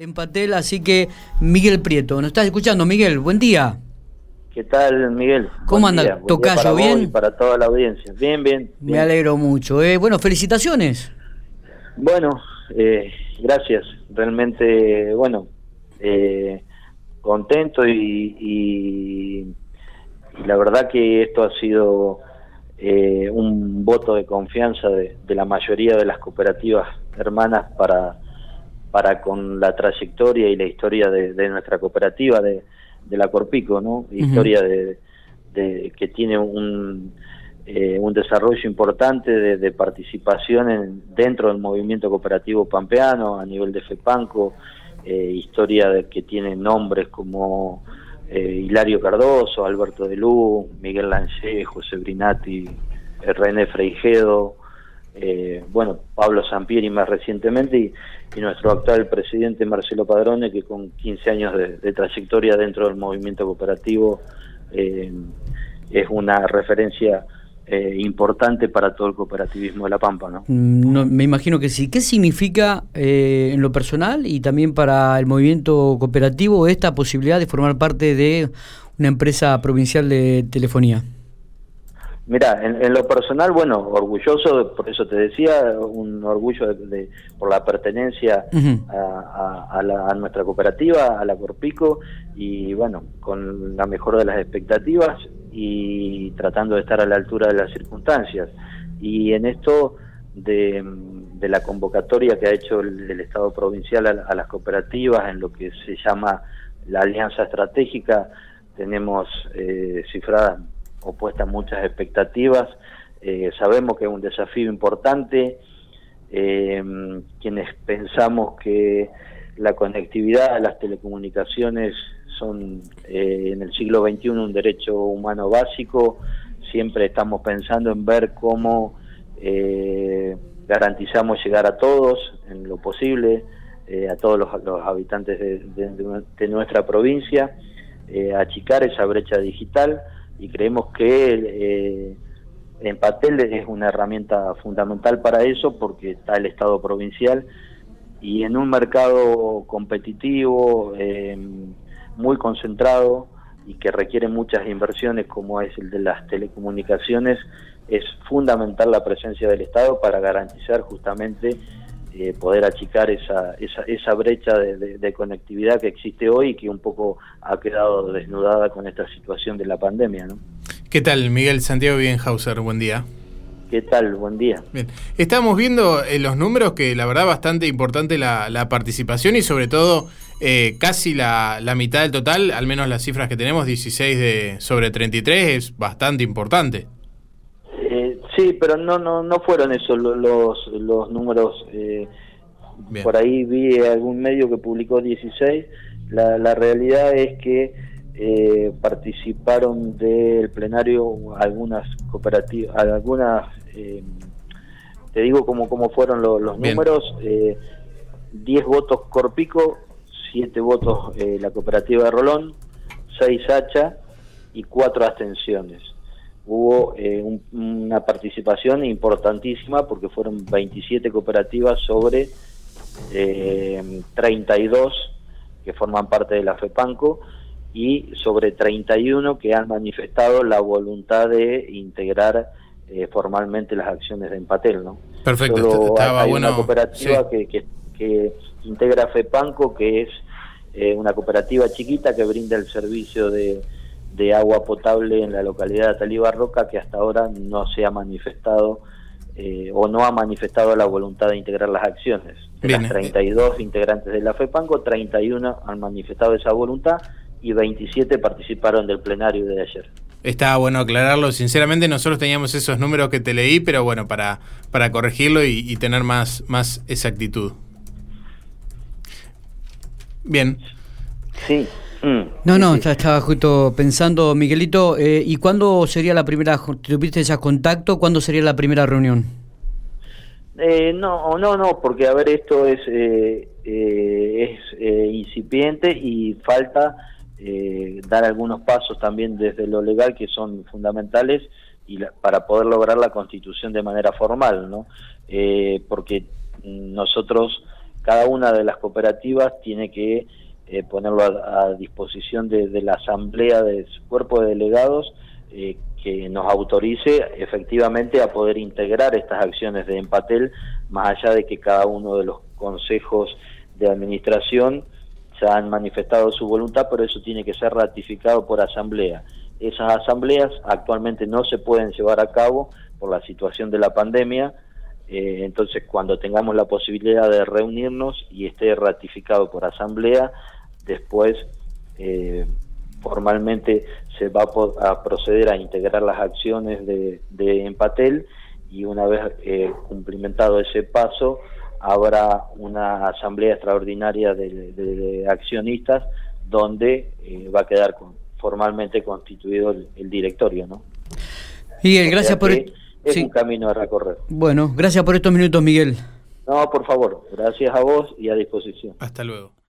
en Patel, así que Miguel Prieto. ¿Nos estás escuchando, Miguel? Buen día. ¿Qué tal, Miguel? ¿Cómo anda? ¿Tocayo bien? Y para toda la audiencia. Bien, bien. Me alegro mucho. Eh. Bueno, felicitaciones. Bueno, eh, gracias. Realmente, bueno, eh, contento y, y, la verdad que esto ha sido eh, un voto de confianza de, de la mayoría de las cooperativas hermanas para para con la trayectoria y la historia de, nuestra cooperativa de, la Corpico, ¿no? Historia de, que tiene un, eh, un desarrollo importante de, participación en, dentro del movimiento cooperativo pampeano a nivel de FEPANCO, eh, historia de, que tiene nombres como eh, Hilario Cardoso, Alberto de Luz, Miguel Lanché, José Brinati, René Freijedo, eh, bueno, Pablo Sampieri más recientemente y, nuestro actual presidente Marcelo Padrone, que con 15 años de, trayectoria dentro del movimiento cooperativo eh, es una referencia eh, importante para todo el cooperativismo de La Pampa. ¿no? Mm, me imagino que sí. ¿Qué significa en lo personal y también para el movimiento cooperativo esta posibilidad de formar parte de una empresa provincial de telefonía? Mira, en, lo personal, bueno, orgulloso, por eso te decía, un orgullo de, por la pertenencia a, nuestra cooperativa, a la Corpico, y bueno, con la mejor de las expectativas y tratando de estar a la altura de las circunstancias. Y en esto de, la convocatoria que ha hecho el, Estado provincial a, las cooperativas, en lo que se llama la alianza estratégica, tenemos eh, cifradas opuestas muchas expectativas. Eh, sabemos que es un desafío importante. Eh, quienes pensamos que la conectividad, las telecomunicaciones son eh, en el siglo XXI un derecho humano básico, siempre estamos pensando en ver cómo garantizamos llegar a todos en lo posible, a todos los, habitantes de nuestra provincia, achicar esa brecha digital y creemos que eh, en Patel es una herramienta fundamental para eso porque está el Estado provincial y en un mercado competitivo, eh, muy concentrado y que requiere muchas inversiones como es el de las telecomunicaciones, es fundamental la presencia del Estado para garantizar justamente eh, poder achicar esa, esa, esa brecha de, conectividad que existe hoy y que un poco ha quedado desnudada con esta situación de la pandemia. ¿no? ¿Qué tal, Miguel Santiago Bienhauser? Buen día. ¿Qué tal? Buen día. Bien. Estamos viendo en los números que la verdad bastante importante la, la participación y sobre todo eh, casi la, la, mitad del total, al menos las cifras que tenemos, 16 de, sobre 33, es bastante importante. Sí, pero no no no fueron esos los, los, números. Eh, por ahí vi algún medio que publicó 16. La, la realidad es que eh, participaron del plenario algunas cooperativas, algunas, eh, te digo cómo, cómo fueron los números, 10 votos Corpico, 7 votos la cooperativa de Rolón, 6 Hacha y 4 abstenciones hubo eh, una participación importantísima porque fueron 27 cooperativas sobre eh, 32 que forman parte de la FEPANCO y sobre 31 que han manifestado la voluntad de integrar eh, formalmente las acciones de Empatel. ¿no? Perfecto, estaba hay una cooperativa que, que, que, integra FEPANCO, que es eh, una cooperativa chiquita que brinda el servicio de de agua potable en la localidad de Atalí Roca que hasta ahora no se ha manifestado eh, o no ha manifestado la voluntad de integrar las acciones. De las 32 eh, integrantes de la FEPANCO, 31 han manifestado esa voluntad y 27 participaron del plenario de ayer. Está bueno aclararlo. Sinceramente, nosotros teníamos esos números que te leí, pero bueno, para, para corregirlo y, y tener más, más exactitud. Bien. Sí. Mm. No, no, estaba justo pensando, Miguelito, eh, ¿y cuándo sería la primera, tuviste ese contacto, cuándo sería la primera reunión? Eh, no, no, no, porque a ver, esto es, eh, eh es incipiente y falta dar algunos pasos también desde lo legal que son fundamentales y para poder lograr la constitución de manera formal, ¿no? porque nosotros cada una de las cooperativas tiene que eh, ponerlo a, disposición de, la asamblea de su cuerpo de delegados eh, que nos autorice efectivamente a poder integrar estas acciones de Empatel, más allá de que cada uno de los consejos de administración se han manifestado su voluntad, pero eso tiene que ser ratificado por asamblea. Esas asambleas actualmente no se pueden llevar a cabo por la situación de la pandemia, eh, entonces cuando tengamos la posibilidad de reunirnos y esté ratificado por asamblea, después eh, formalmente se va a, proceder a integrar las acciones de, Empatel y una vez eh, cumplimentado ese paso habrá una asamblea extraordinaria de, accionistas donde eh, va a quedar formalmente constituido el, directorio, ¿no? Miguel, gracias por... Es un camino a recorrer. Bueno, gracias por estos minutos, Miguel. No, por favor, gracias a vos y a disposición. Hasta luego.